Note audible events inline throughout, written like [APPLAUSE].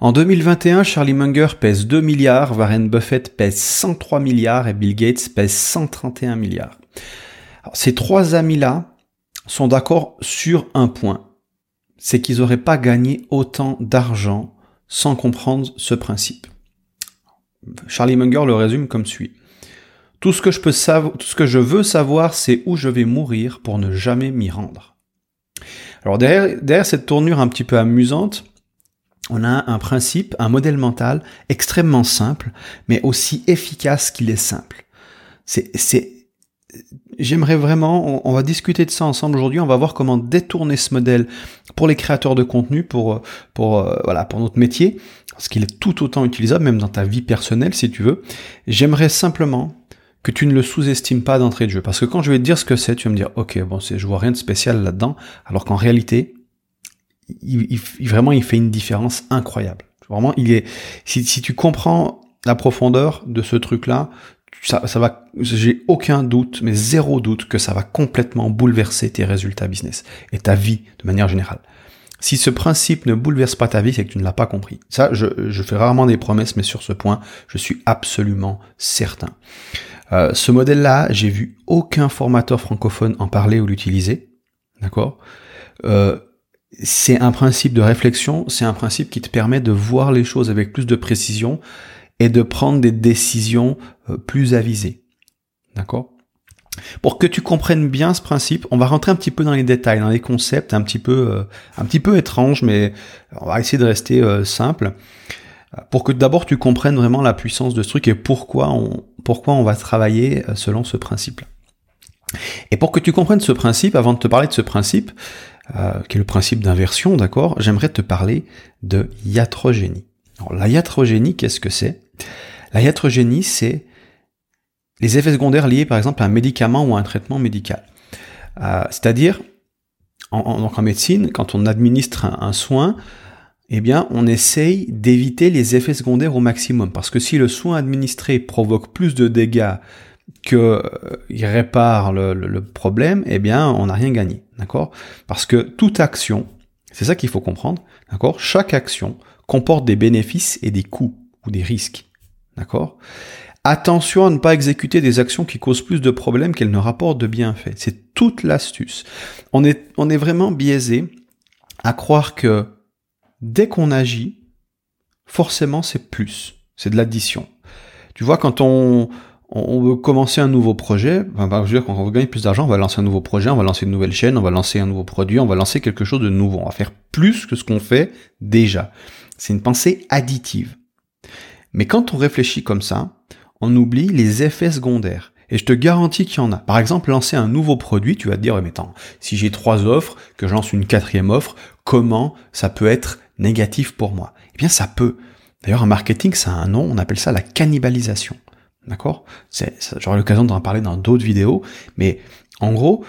En 2021, Charlie Munger pèse 2 milliards, Warren Buffett pèse 103 milliards et Bill Gates pèse 131 milliards. ces trois amis-là sont d'accord sur un point. C'est qu'ils n'auraient pas gagné autant d'argent sans comprendre ce principe. Charlie Munger le résume comme suit. Tout ce que je veux savoir, c'est où je vais mourir pour ne jamais m'y rendre. Alors derrière cette tournure un petit peu amusante, on a un principe, un modèle mental extrêmement simple, mais aussi efficace qu'il est simple. C'est, c'est, j'aimerais vraiment, on, va discuter de ça ensemble aujourd'hui. On va voir comment détourner ce modèle pour les créateurs de contenu, pour, pour, euh, voilà, pour notre métier, parce qu'il est tout autant utilisable, même dans ta vie personnelle, si tu veux. J'aimerais simplement que tu ne le sous-estimes pas d'entrée de jeu. Parce que quand je vais te dire ce que c'est, tu vas me dire, ok, bon, c'est, je vois rien de spécial là-dedans, alors qu'en réalité, il, vraiment, il fait une différence incroyable. Vraiment, il est, si, si tu comprends la profondeur de ce truc-là, ça, ça va, j'ai aucun doute, mais zéro doute que ça va complètement bouleverser tes résultats business et ta vie de manière générale. Si ce principe ne bouleverse pas ta vie, c'est que tu ne l'as pas compris. Ça, je, je fais rarement des promesses, mais sur ce point, je suis absolument certain. Euh, ce modèle-là, j'ai vu aucun formateur francophone en parler ou l'utiliser. D'accord? Euh, C'est un principe de réflexion, c'est un principe qui te permet de voir les choses avec plus de précision et de prendre des décisions euh, plus avisées. D'accord? Pour que tu comprennes bien ce principe, on va rentrer un petit peu dans les détails, dans les concepts un petit peu, un petit peu étranges, mais on va essayer de rester simple pour que d'abord tu comprennes vraiment la puissance de ce truc et pourquoi on, pourquoi on va travailler euh, selon ce principe. Et pour que tu comprennes ce principe, avant de te parler de ce principe, euh, qui est le principe d'inversion, d'accord, j'aimerais te parler de iatrogénie. Alors, la iatrogénie, qu'est-ce que c'est? La iatrogénie, c'est les effets secondaires liés par exemple à un médicament ou à un traitement médical. Euh, c'est-à-dire, en, en, médecine, quand on administre un soin, eh bien, on essaye d'éviter les effets secondaires au maximum. Parce que si le soin administré provoque plus de dégâts qu'il euh, répare le, problème, eh bien, on n'a rien gagné. D'accord? Parce que toute action, c'est ça qu'il faut comprendre, d'accord? Chaque action comporte des bénéfices et des coûts ou des risques. D'accord? Attention à ne pas exécuter des actions qui causent plus de problèmes qu'elles ne rapportent de bienfaits. C'est toute l'astuce. On est, on est vraiment biaisé à croire que dès qu'on agit, forcément c'est plus, c'est de l'addition. Tu vois, quand on, on veut commencer un nouveau projet, enfin, je veux dire, quand on veut gagner plus d'argent, on va lancer un nouveau projet, on va lancer une nouvelle chaîne, on va lancer un nouveau produit, on va lancer quelque chose de nouveau, on va faire plus que ce qu'on fait déjà. C'est une pensée additive. Mais quand on réfléchit comme ça, on oublie les effets secondaires. Et je te garantis qu'il y en a. Par exemple, lancer un nouveau produit, tu vas te dire, mais attends, si j'ai trois offres, que je lance une quatrième offre, comment ça peut être négatif pour moi? Eh bien, ça peut. D'ailleurs, en marketing, ça a un nom, on appelle ça la cannibalisation. D'accord? J'aurai l'occasion d'en parler dans d'autres vidéos, mais en gros,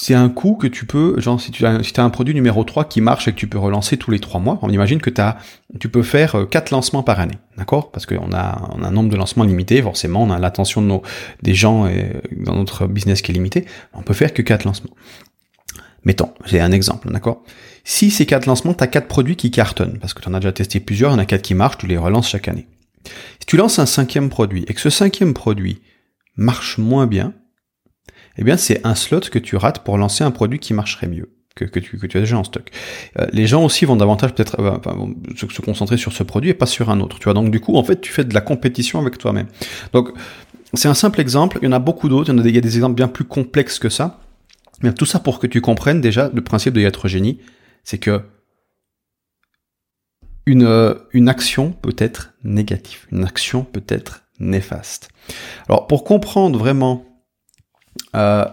c'est un coût que tu peux, genre si tu as, un produit numéro 3 qui marche et que tu peux relancer tous les 3 mois, on imagine que tu peux faire 4 euh, lancements par année, d'accord? Parce qu'on a, on a un nombre de lancements limité, forcément, on a l'attention de nos, des gens dans notre business qui est limité, on peut faire que 4 lancements. Mettons, j'ai un exemple, d'accord? Si ces 4 lancements, tu as 4 produits qui cartonnent, parce que tu en as déjà testé plusieurs, il y en a 4 qui marchent, tu les relances chaque année. Si tu lances un cinquième produit et que ce cinquième produit marche moins bien, eh bien c'est un slot que tu rates pour lancer un produit qui marcherait mieux. Que, que, tu, que tu as déjà en stock. Euh, les gens aussi vont davantage peut-être euh, se, concentrer sur ce produit et pas sur un autre. Tu vois, donc du coup, en fait, tu fais de la compétition avec toi-même. Donc, c'est un simple exemple. Il y en a beaucoup d'autres. Il, y a des exemples bien plus complexes que ça. Mais tout ça pour que tu comprennes déjà le principe de iatrogénie, c'est que une, euh, une action peut être négative, une action peut être néfaste. Alors pour comprendre vraiment euh,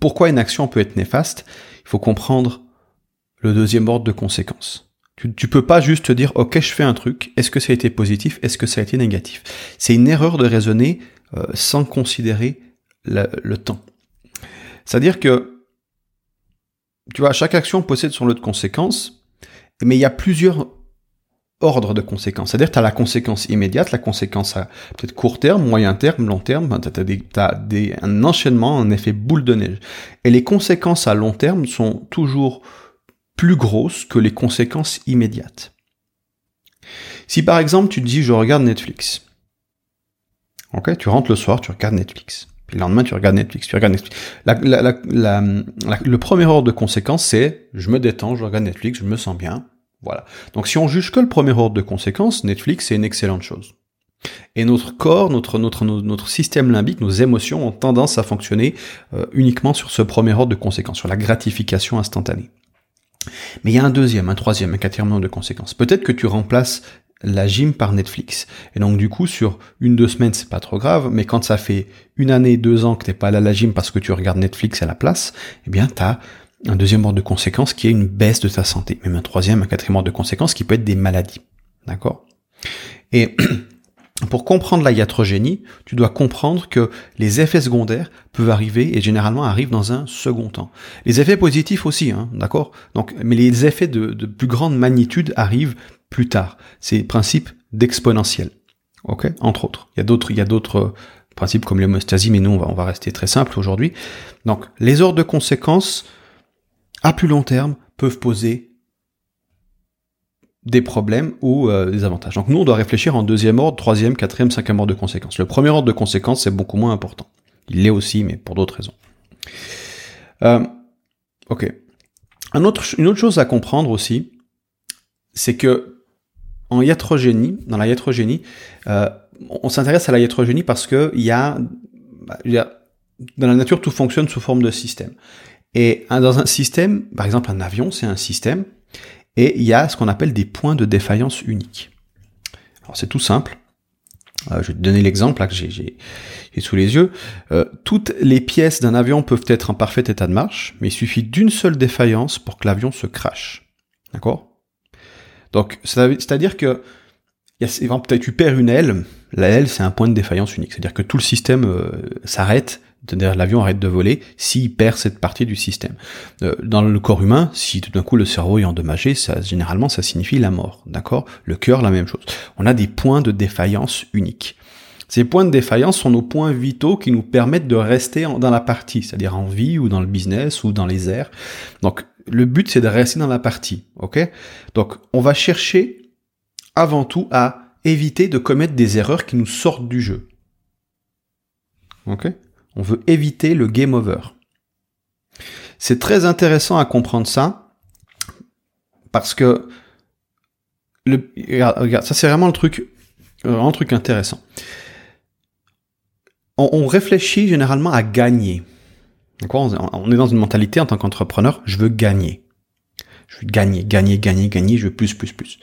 pourquoi une action peut être néfaste Il faut comprendre le deuxième ordre de conséquences. Tu, tu peux pas juste te dire ok je fais un truc, est-ce que ça a été positif, est-ce que ça a été négatif C'est une erreur de raisonner euh, sans considérer le, temps. C'est-à-dire que tu vois chaque action possède son lot de conséquences, mais il y a plusieurs ordre de conséquences. C'est-à-dire tu as la conséquence immédiate, la conséquence à peut-être court terme, moyen terme, long terme, tu as, des, un enchaînement, un effet boule de neige. Et les conséquences à long terme sont toujours plus grosses que les conséquences immédiates. Si par exemple tu te dis je regarde Netflix, ok, tu rentres le soir, tu regardes Netflix. Puis le lendemain, tu regardes Netflix, tu regardes Netflix. le premier ordre de conséquence, c'est je me détends, je regarde Netflix, je me sens bien. Voilà. Donc si on juge que le premier ordre de conséquence, Netflix, c'est une excellente chose. Et notre corps, notre, système limbique, nos émotions ont tendance à fonctionner euh, uniquement sur ce premier ordre de conséquence, sur la gratification instantanée. Mais il y a un deuxième, un troisième, un quatrième ordre de conséquence. Peut-être que tu remplaces la gym par Netflix. Et donc du coup, sur une, deux semaines, c'est pas trop grave, mais quand ça fait une année, deux ans que t'es pas allé à la gym parce que tu regardes Netflix à la place, eh bien t'as un deuxième ordre de conséquence qui est une baisse de ta santé. Même un troisième, un quatrième ordre de conséquence qui peut être des maladies. D'accord? Et [CLEARS THROAT] pour comprendre la iatrogénie, tu dois comprendre que les effets secondaires peuvent arriver et généralement arrivent dans un second temps. Les effets positifs aussi, hein, d'accord? Donc, mais les effets de, plus grande magnitude arrivent plus tard. C'est le principe d'exponentiel. Ok, entre autres. Il y a d'autres, il y a d'autres principes comme l'hémostasie, mais nous on va, on va rester très simple aujourd'hui. Donc, les ordres de conséquences à plus long terme peuvent poser des problèmes ou euh, des avantages. Donc nous, on doit réfléchir en deuxième ordre, troisième, quatrième, cinquième ordre de conséquences. Le premier ordre de conséquences, c'est beaucoup moins important. Il l'est aussi, mais pour d'autres raisons. Euh, ok. Une autre chose à comprendre aussi, c'est que en iatrogénie, dans la iatrogénie, euh, on s'intéresse à la iatrogénie parce que a, dans la nature, tout fonctionne sous forme de système. Et dans un système, par exemple un avion, c'est un système, et il y a ce qu'on appelle des points de défaillance uniques. Alors c'est tout simple. Euh, je vais te donner l'exemple là que j'ai sous les yeux. Euh, toutes les pièces d'un avion peuvent être en parfait état de marche, mais il suffit d'une seule défaillance pour que l'avion se crache. D'accord? Donc, c'est-à-dire que peut-être tu perds une aile, la aile c'est un point de défaillance unique, c'est-à-dire que tout le système euh, s'arrête, c'est-à-dire l'avion arrête de voler s'il perd cette partie du système. Euh, dans le corps humain, si tout d'un coup le cerveau est endommagé, ça généralement ça signifie la mort, d'accord? Le cœur la même chose. On a des points de défaillance uniques. Ces points de défaillance sont nos points vitaux qui nous permettent de rester dans la partie, c'est-à-dire en vie ou dans le business ou dans les airs. Donc le but c'est de rester dans la partie, ok? Donc on va chercher avant tout à éviter de commettre des erreurs qui nous sortent du jeu. Ok? On veut éviter le game over. C'est très intéressant à comprendre ça parce que le, regarde, ça c'est vraiment le truc, un truc intéressant. on réfléchit généralement à gagner. On est dans une mentalité en tant qu'entrepreneur, je veux gagner. Je veux gagner, gagner, gagner, gagner, je veux plus, plus, plus.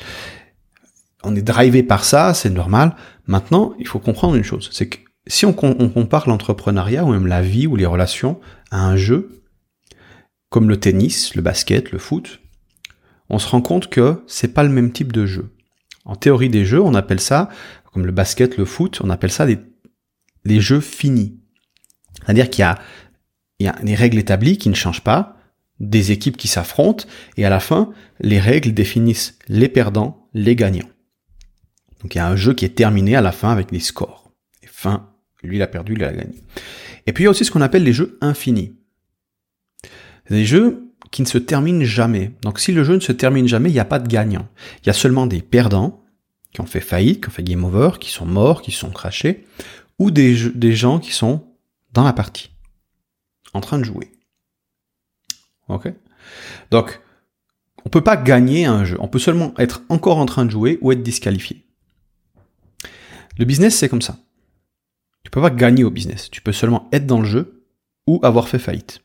On est drivé par ça, c'est normal. Maintenant, il faut comprendre une chose, c'est que si on, compare l'entrepreneuriat ou même la vie ou les relations à un jeu, comme le tennis, le basket, le foot, on se rend compte que c'est pas le même type de jeu. En théorie des jeux, on appelle ça, comme le basket, le foot, on appelle ça des, les jeux finis. C'est-à-dire qu'il y a il y a des règles établies qui ne changent pas, des équipes qui s'affrontent, et à la fin, les règles définissent les perdants, les gagnants. Donc il y a un jeu qui est terminé à la fin avec des scores. Fin, lui il a perdu, il a gagné. Et puis il y a aussi ce qu'on appelle les jeux infinis. Des jeux qui ne se terminent jamais. Donc si le jeu ne se termine jamais, il n'y a pas de gagnant. Il y a seulement des perdants qui ont fait faillite, qui ont fait game over, qui sont morts, qui sont crachés, ou des, des gens qui sont dans la partie en train de jouer. Ok? Donc, on peut pas gagner un jeu. On peut seulement être encore en train de jouer ou être disqualifié. Le business, c'est comme ça. Tu peux pas gagner au business. Tu peux seulement être dans le jeu ou avoir fait faillite.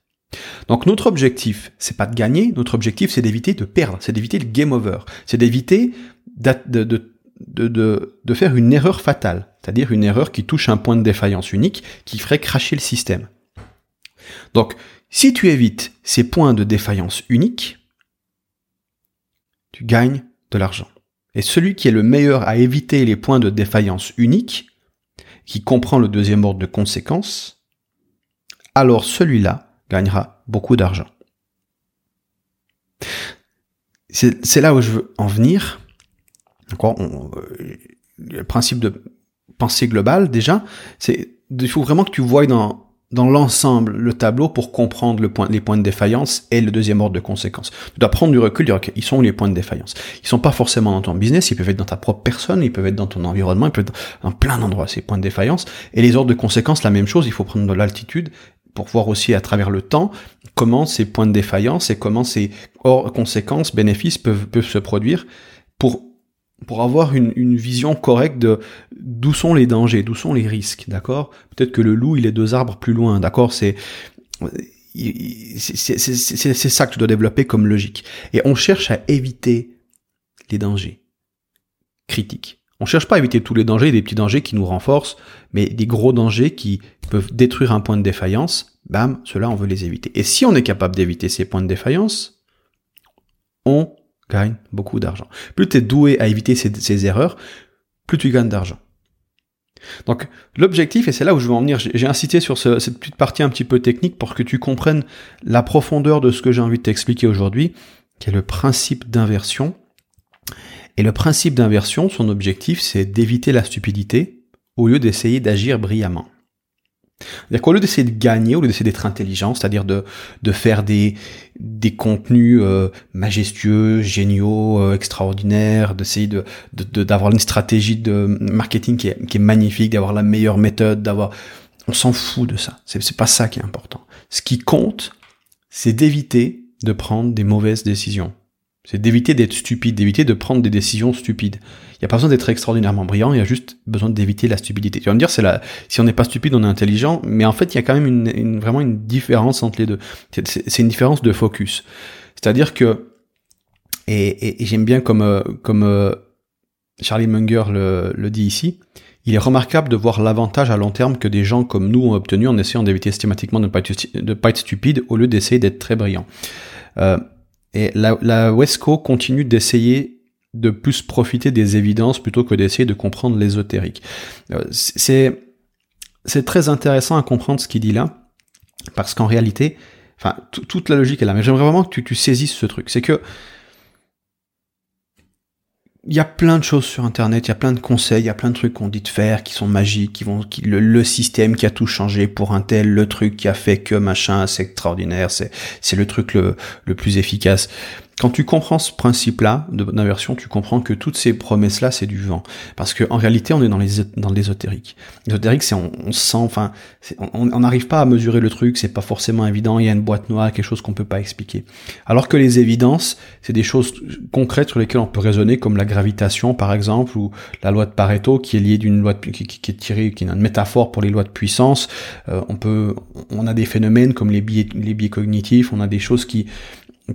Donc notre objectif, c'est pas de gagner, notre objectif c'est d'éviter de perdre, c'est d'éviter le game over, c'est d'éviter de, de, faire une erreur fatale, c'est-à-dire une erreur qui touche un point de défaillance unique qui ferait cracher le système. Donc, si tu évites ces points de défaillance uniques, tu gagnes de l'argent. Et celui qui est le meilleur à éviter les points de défaillance uniques, qui comprend le deuxième ordre de conséquences, alors celui-là gagnera beaucoup d'argent. C'est là où je veux en venir. Euh, le principe de pensée globale, déjà, c'est il faut vraiment que tu vois dans dans l'ensemble le tableau pour comprendre le point, les points de défaillance et le deuxième ordre de conséquence. Tu dois prendre du recul, dire ok, ils sont où les points de défaillance? Ils sont pas forcément dans ton business, ils peuvent être dans ta propre personne, ils peuvent être dans ton environnement, ils peuvent être dans plein d'endroits ces points de défaillance. Et les ordres de conséquence, la même chose, il faut prendre de l'altitude pour voir aussi à travers le temps comment ces points de défaillance et comment ces conséquences, bénéfices peuvent, peuvent se produire pour pour avoir une, une, vision correcte de d'où sont les dangers, d'où sont les risques, d'accord? Peut-être que le loup, il est deux arbres plus loin, d'accord? C'est c'est ça que tu dois développer comme logique. Et on cherche à éviter les dangers critiques. On cherche pas à éviter tous les dangers, des petits dangers qui nous renforcent, mais des gros dangers qui peuvent détruire un point de défaillance, bam, cela on veut les éviter. Et si on est capable d'éviter ces points de défaillance, on gagne beaucoup d'argent. Plus tu es doué à éviter ces, erreurs, plus tu gagnes d'argent. Donc l'objectif, et c'est là où je veux en venir, j'ai incité sur cette petite partie un petit peu technique pour que tu comprennes la profondeur de ce que j'ai envie de t'expliquer aujourd'hui, qui est le principe d'inversion. Et le principe d'inversion, son objectif, c'est d'éviter la stupidité au lieu d'essayer d'agir brillamment. C'est-à-dire qu'au lieu d'essayer de gagner, au lieu d'essayer d'être intelligent, c'est-à-dire de, de faire des, des contenus euh, majestueux, géniaux, euh, extraordinaires, d'essayer de, d'avoir une stratégie de marketing qui est, qui est magnifique, d'avoir la meilleure méthode, d'avoir... On s'en fout de ça. C'est, c'est pas ça qui est important. Ce qui compte, c'est d'éviter de prendre des mauvaises décisions. C'est d'éviter d'être stupide, d'éviter de prendre des décisions stupides. Il n'y a pas besoin d'être extraordinairement brillant, il y a juste besoin d'éviter la stupidité. Tu vas me dire, c'est la, si on n'est pas stupide, on est intelligent, mais en fait, il y a quand même une, vraiment une différence entre les deux. C'est une différence de focus. C'est-à-dire que, et, j'aime bien comme, euh, comme euh, Charlie Munger le, le dit ici, il est remarquable de voir l'avantage à long terme que des gens comme nous ont obtenu en essayant d'éviter systématiquement de ne pas être, de pas être stupide au lieu d'essayer d'être très brillant. Euh, et la, la Wesco continue d'essayer de plus profiter des évidences plutôt que d'essayer de comprendre l'ésotérique. Euh, c'est c'est très intéressant à comprendre ce qu'il dit là, parce qu'en réalité, enfin toute la logique est là. Mais j'aimerais vraiment que tu, saisisses ce truc. C'est que il y a plein de choses sur internet, il y a plein de conseils, il y a plein de trucs qu'on dit de faire qui sont magiques, qui vont qui, le, le, système qui a tout changé pour un tel, le truc qui a fait que machin, c'est extraordinaire, c'est c'est le truc le, le plus efficace. Quand tu comprends ce principe-là d'inversion, tu comprends que toutes ces promesses-là, c'est du vent. Parce qu'en réalité, on est dans les dans l'ésotérique. L'ésotérique, c'est on, on, sent, enfin, on n'arrive pas à mesurer le truc, c'est pas forcément évident. Il y a une boîte noire, quelque chose qu'on peut pas expliquer. Alors que les évidences, c'est des choses concrètes sur lesquelles on peut raisonner, comme la gravitation, par exemple, ou la loi de Pareto, qui est liée d'une loi de, qui, qui, est tirée, qui est une métaphore pour les lois de puissance. Euh, on peut, on a des phénomènes comme les biais, les biais cognitifs. On a des choses qui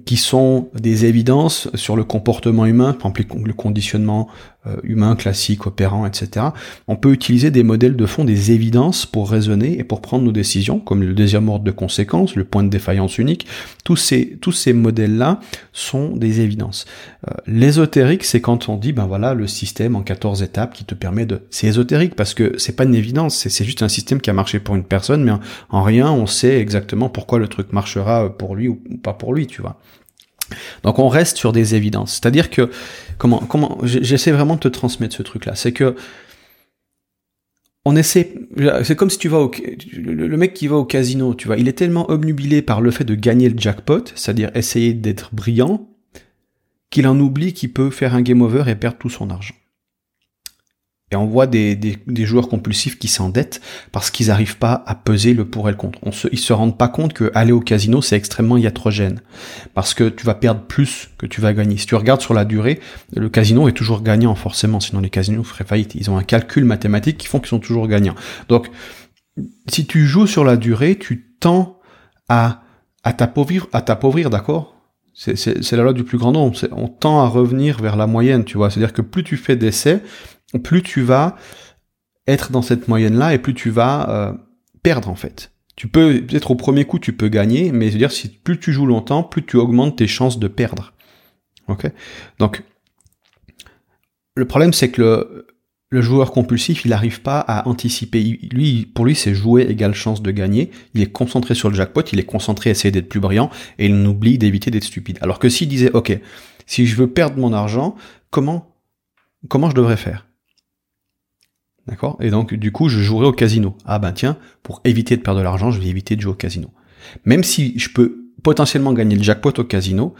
qui sont des évidences sur le comportement humain, par exemple le conditionnement humain classique, opérant, etc. On peut utiliser des modèles de fond, des évidences pour raisonner et pour prendre nos décisions, comme le deuxième ordre de conséquence, le point de défaillance unique. Tous ces, tous ces modèles-là sont des évidences. Euh, l'ésotérique, c'est quand on dit, ben voilà, le système en 14 étapes qui te permet de... C'est ésotérique parce que c'est pas une évidence, c'est juste un système qui a marché pour une personne, mais en, en rien on sait exactement pourquoi le truc marchera pour lui ou pas pour lui, tu vois. Donc on reste sur des évidences. C'est-à-dire que comment comment j'essaie vraiment de te transmettre ce truc là, c'est que on essaie c'est comme si tu vas au le mec qui va au casino, tu vois, il est tellement obnubilé par le fait de gagner le jackpot, c'est-à-dire essayer d'être brillant, qu'il en oublie qu'il peut faire un game over et perdre tout son argent. Et on voit des, des, des joueurs compulsifs qui s'endettent parce qu'ils n'arrivent pas à peser le pour et le contre. On se, ils se rendent pas compte que aller au casino, c'est extrêmement iatrogène. Parce que tu vas perdre plus que tu vas gagner. Si tu regardes sur la durée, le casino est toujours gagnant, forcément. Sinon, les casinos feraient faillite. Ils ont un calcul mathématique qui font qu'ils sont toujours gagnants. Donc, si tu joues sur la durée, tu tends à, à t'appauvrir, à t'appauvrir, d'accord? C'est la loi du plus grand nombre. On tend à revenir vers la moyenne, tu vois. C'est-à-dire que plus tu fais d'essais, plus tu vas être dans cette moyenne-là et plus tu vas euh, perdre en fait. Tu peux peut-être au premier coup tu peux gagner, mais je veux dire si plus tu joues longtemps, plus tu augmentes tes chances de perdre. Ok? Donc le problème c'est que le, le joueur compulsif, il n'arrive pas à anticiper. Lui, pour lui, c'est jouer égale chance de gagner. Il est concentré sur le jackpot, il est concentré à essayer d'être plus brillant et il n'oublie d'éviter d'être stupide. Alors que s'il disait, ok, si je veux perdre mon argent, comment, comment je devrais faire? D'accord? Et donc, du coup, je jouerai au casino. Ah ben tiens, pour éviter de perdre de l'argent, je vais éviter de jouer au casino. Même si je peux potentiellement gagner le jackpot au casino,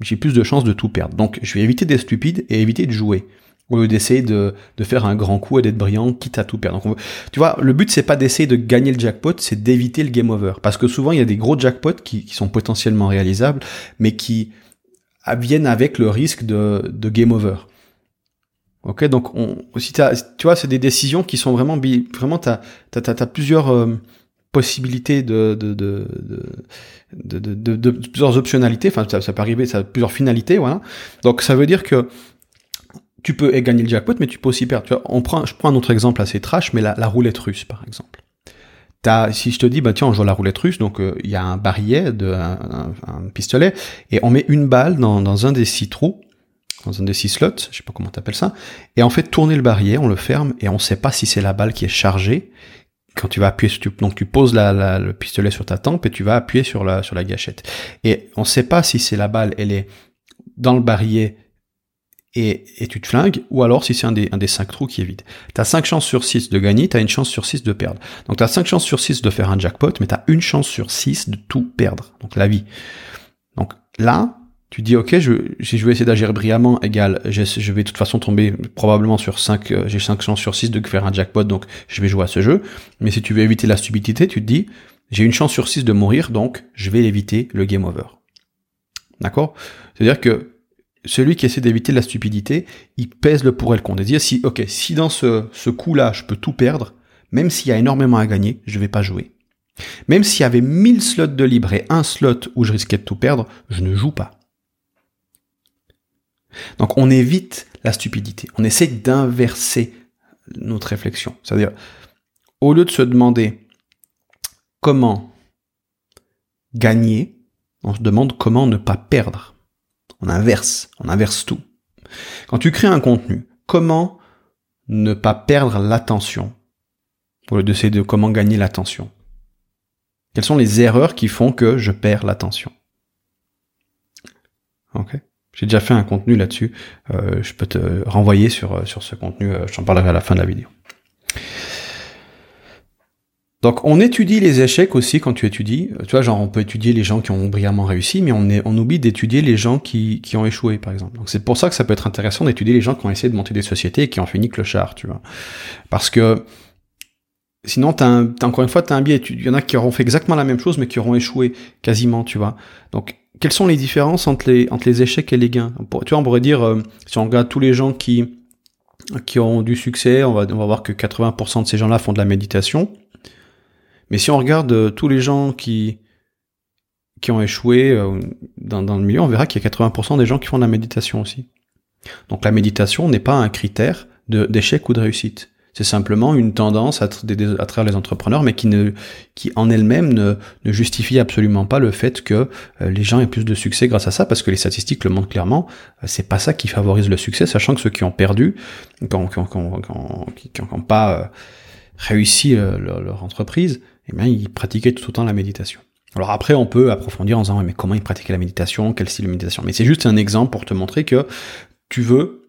j'ai plus de chances de tout perdre. Donc, je vais éviter d'être stupide et éviter de jouer. Au lieu d'essayer de, faire un grand coup et d'être brillant, quitte à tout perdre. Donc, tu vois, le but, c'est pas d'essayer de gagner le jackpot, c'est d'éviter le game over. Parce que souvent, il y a des gros jackpots qui, sont potentiellement réalisables, mais qui viennent avec le risque de game over. Ok, donc on, si tu vois, c'est des décisions qui sont vraiment, vraiment, t'as, t'as, t'as, plusieurs euh, possibilités de de de, de, de, de, plusieurs optionnalités. Enfin, ça, ça peut arriver, ça a plusieurs finalités, voilà. Donc ça veut dire que tu peux gagner le jackpot, mais tu peux aussi perdre. Tu vois, on prend, je prends un autre exemple assez trash, mais la, la roulette russe, par exemple. T'as, si je te dis, bah tiens, on joue à la roulette russe, donc euh, il y a un barillet, de, un, un, pistolet, et on met une balle dans, dans un des six trous, dans un des six slots, je sais pas comment t'appelles ça, et en fait tourner le barillet, on le ferme et on sait pas si c'est la balle qui est chargée. Quand tu vas appuyer, sur, donc tu poses la, le pistolet sur ta tempe et tu vas appuyer sur la sur la gâchette. Et on sait pas si c'est la balle, elle est dans le barillet et, et tu te flingues, ou alors si c'est un des, un des cinq trous qui est vide. T'as cinq chances sur 6 de gagner, t'as une chance sur 6 de perdre. Donc t'as cinq chances sur 6 de faire un jackpot, mais t'as une chance sur 6 de tout perdre. Donc la vie. Donc là, tu dis ok, je, si je vais essayer d'agir brillamment, égal, je vais de toute façon tomber probablement sur 5, euh, j'ai 5 chances sur 6 de faire un jackpot, donc je vais jouer à ce jeu. Mais si tu veux éviter la stupidité, tu te dis, j'ai une chance sur 6 de mourir, donc je vais éviter le game over. D'accord? C'est-à-dire que celui qui essaie d'éviter la stupidité, il pèse le pour et le contre. dire si, ok, si dans ce, ce coup-là, je peux tout perdre, même s'il y a énormément à gagner, je vais pas jouer. Même s'il y avait 1000 slots de libre et un slot où je risquais de tout perdre, je ne joue pas. Donc on évite la stupidité. On essaie d'inverser notre réflexion. C'est-à-dire, au lieu de se demander comment gagner, on se demande comment ne pas perdre. On inverse, on inverse tout. Quand tu crées un contenu, comment ne pas perdre l'attention Au lieu d'essayer de comment gagner l'attention? Quelles sont les erreurs qui font que je perds l'attention? J'ai déjà fait un contenu là-dessus. Euh, je peux te renvoyer sur, euh, sur ce contenu. Euh, je t'en parlerai à la fin de la vidéo. Donc on étudie les échecs aussi quand tu étudies. Tu vois, genre on peut étudier les gens qui ont brillamment réussi, mais on, est, on oublie d'étudier les gens qui, qui ont échoué, par exemple. Donc c'est pour ça que ça peut être intéressant d'étudier les gens qui ont essayé de monter des sociétés et qui ont fini clochard, tu vois. Parce que sinon, t'as, un, encore une fois, t'as un biais. Il y en a qui auront fait exactement la même chose, mais qui auront échoué quasiment, tu vois. Donc quelles sont les différences entre les, entre les échecs et les gains Tu vois, on pourrait dire, euh, si on regarde tous les gens qui, qui ont du succès, on va, on va voir que 80% de ces gens-là font de la méditation. Mais si on regarde euh, tous les gens qui, qui ont échoué euh, dans, dans le milieu, on verra qu'il y a 80% des gens qui font de la méditation aussi. Donc la méditation n'est pas un critère d'échec ou de réussite. C'est simplement une tendance à, travers les entrepreneurs, mais qui, ne, qui en elle-même ne, justifie absolument pas le fait que euh, les gens aient plus de succès grâce à ça, parce que les statistiques le montrent clairement. Euh, c'est pas ça qui favorise le succès, sachant que ceux qui ont perdu, qui n'ont pas euh, réussi leur, entreprise, eh bien, ils pratiquaient tout autant la méditation. Alors après, on peut approfondir en disant, mais comment ils pratiquaient la méditation, quel style de méditation? Mais c'est juste un exemple pour te montrer que tu veux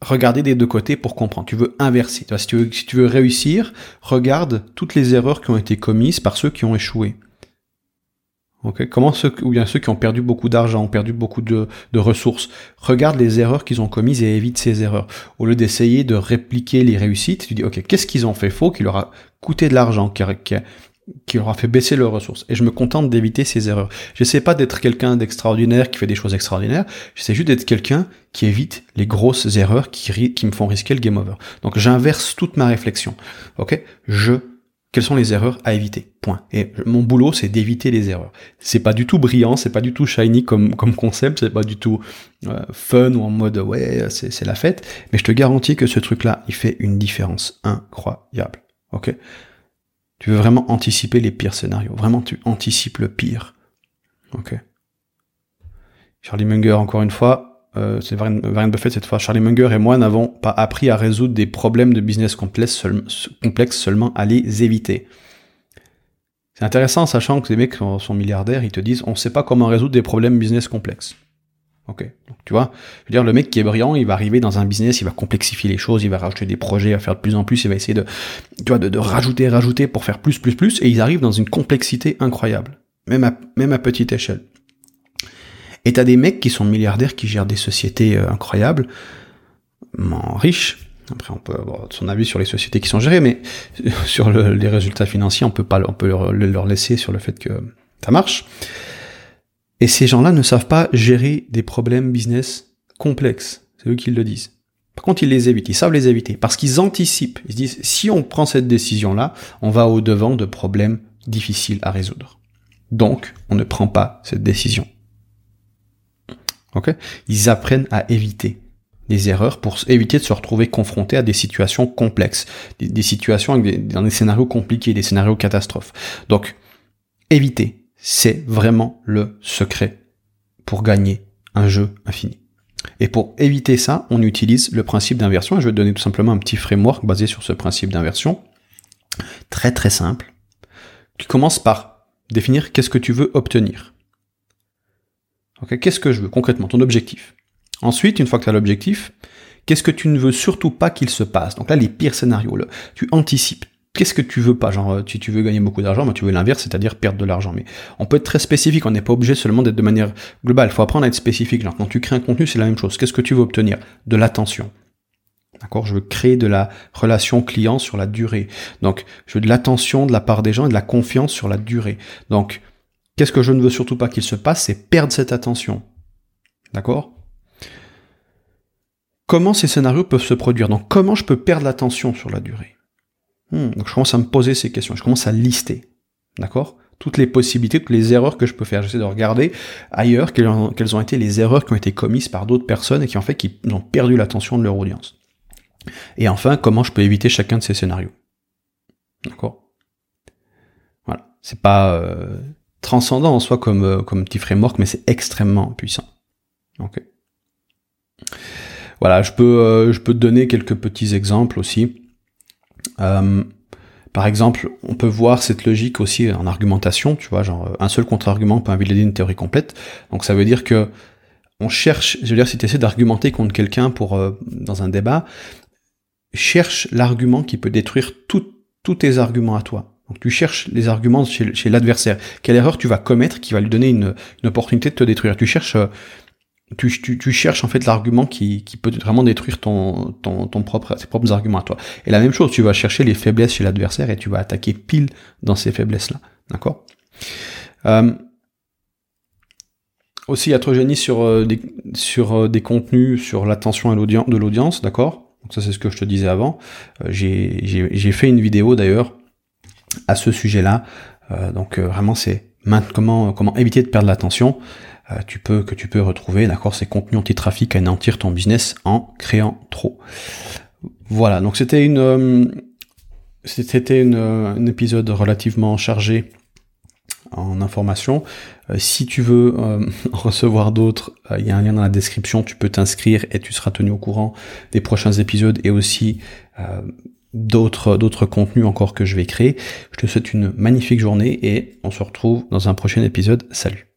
regarder des deux côtés pour comprendre. Tu veux inverser. Si tu veux, si tu veux réussir, regarde toutes les erreurs qui ont été commises par ceux qui ont échoué. Okay. Comment ceux, ou bien ceux qui ont perdu beaucoup d'argent, ont perdu beaucoup de, ressources, regarde les erreurs qu'ils ont commises et évite ces erreurs. Au lieu d'essayer de répliquer les réussites, tu dis, ok, qu'est-ce qu'ils ont fait faux qui leur a coûté de l'argent, qui aura fait baisser leurs ressources. Et je me contente d'éviter ces erreurs. Je sais pas d'être quelqu'un d'extraordinaire qui fait des choses extraordinaires. J'essaie juste d'être quelqu'un qui évite les grosses erreurs qui, me font risquer le game over. Donc j'inverse toute ma réflexion. Ok? Je quelles sont les erreurs à éviter? Point. Et mon boulot, c'est d'éviter les erreurs. C'est pas du tout brillant, c'est pas du tout shiny comme comme concept, c'est pas du tout euh, fun ou en mode ouais c'est la fête. Mais je te garantis que ce truc-là, il fait une différence incroyable. Ok? Tu veux vraiment anticiper les pires scénarios. Vraiment, tu anticipes le pire. Ok. Charlie Munger, encore une fois, euh, c'est Warren Buffett cette fois. Charlie Munger et moi n'avons pas appris à résoudre des problèmes de business complexes, complexes seulement à les éviter. C'est intéressant, sachant que les mecs sont milliardaires, ils te disent on ne sait pas comment résoudre des problèmes business complexes. Ok, donc tu vois, je veux dire, le mec qui est brillant, il va arriver dans un business, il va complexifier les choses, il va rajouter des projets, il va faire de plus en plus, il va essayer de, tu vois, de, de rajouter, rajouter pour faire plus, plus, plus, et ils arrivent dans une complexité incroyable, même à, même à petite échelle. Et t'as des mecs qui sont milliardaires, qui gèrent des sociétés euh, incroyables, riches. Après, on peut avoir son avis sur les sociétés qui sont gérées, mais [LAUGHS] sur les résultats financiers, on peut pas, on peut leur, leur laisser sur le fait que ça marche. Et ces gens-là ne savent pas gérer des problèmes business complexes. C'est eux qui le disent. Par contre, ils les évitent, ils savent les éviter, parce qu'ils anticipent. Ils se disent, si on prend cette décision-là, on va au-devant de problèmes difficiles à résoudre. Donc, on ne prend pas cette décision. Ok? Ils apprennent à éviter des erreurs pour éviter de se retrouver confrontés à des situations complexes, des, situations dans des scénarios compliqués, des scénarios catastrophes. Donc, éviter, c'est vraiment le secret pour gagner un jeu infini. Et pour éviter ça, on utilise le principe d'inversion. Je vais te donner tout simplement un petit framework basé sur ce principe d'inversion. Très très simple. Tu commences par définir qu'est-ce que tu veux obtenir. Ok, qu'est-ce que je veux concrètement, ton objectif. Ensuite, une fois que tu as l'objectif, qu'est-ce que tu ne veux surtout pas qu'il se passe? Donc là, les pires scénarios, tu anticipes, qu'est-ce que tu veux pas Genre, euh, si tu veux gagner beaucoup d'argent, moi tu veux l'inverse, c'est-à-dire perdre de l'argent. Mais on peut être très spécifique, on n'est pas obligé seulement d'être de manière globale. Il faut apprendre à être spécifique. Genre, quand tu crées un contenu, c'est la même chose. Qu'est-ce que tu veux obtenir? De l'attention. D'accord? Je veux créer de la relation client sur la durée. Donc, je veux de l'attention de la part des gens et de la confiance sur la durée. Donc, qu'est-ce que je ne veux surtout pas qu'il se passe C'est perdre cette attention. D'accord? Comment ces scénarios peuvent se produire? Donc, comment je peux perdre l'attention sur la durée? Hmm, donc je commence à me poser ces questions, je commence à lister, d'accord? Toutes les possibilités, toutes les erreurs que je peux faire. J'essaie de regarder ailleurs quelles ont, été les erreurs qui ont été commises par d'autres personnes et qui en fait qui ont perdu l'attention de leur audience. Et enfin, comment je peux éviter chacun de ces scénarios. D'accord? Voilà. C'est pas euh, transcendant en soi comme, euh, comme petit framework, mais c'est extrêmement puissant. Ok. Voilà, je peux, euh, je peux te donner quelques petits exemples aussi. Euh, par exemple, on peut voir cette logique aussi en argumentation, tu vois, genre un seul contre-argument peut invalider une théorie complète. Donc ça veut dire que on cherche, je veux dire, si tu essaies d'argumenter contre quelqu'un pour euh, dans un débat, cherche l'argument qui peut détruire tous tes arguments à toi. Donc tu cherches les arguments chez, chez l'adversaire. Quelle erreur tu vas commettre qui va lui donner une, une opportunité de te détruire? Tu cherches euh, tu, tu, tu, cherches en fait l'argument qui, qui, peut vraiment détruire ton, ton, ton propre, tes propres arguments à toi. Et la même chose, tu vas chercher les faiblesses chez l'adversaire et tu vas attaquer pile dans ces faiblesses-là. D'accord? Euh, Aussi être génie sur, euh, des, sur euh, des contenus, sur l'attention de l'audience, d'accord? Donc ça c'est ce que je te disais avant. Euh, J'ai fait une vidéo d'ailleurs à ce sujet-là. donc vraiment c'est comment, comment éviter de perdre l'attention. Euh, tu peux, que tu peux retrouver, d'accord, ces contenus anti-trafic à anéantir ton business en créant trop. Voilà, donc c'était une, euh, c'était une, un épisode relativement chargé en informations. Euh, si tu veux [LAUGHS] recevoir d'autres, il y a un lien dans la description, tu peux t'inscrire et tu seras tenu au courant des prochains épisodes et aussi d'autres d'autres contenus encore que je vais créer. Je te souhaite une magnifique journée et on se retrouve dans un prochain épisode. Salut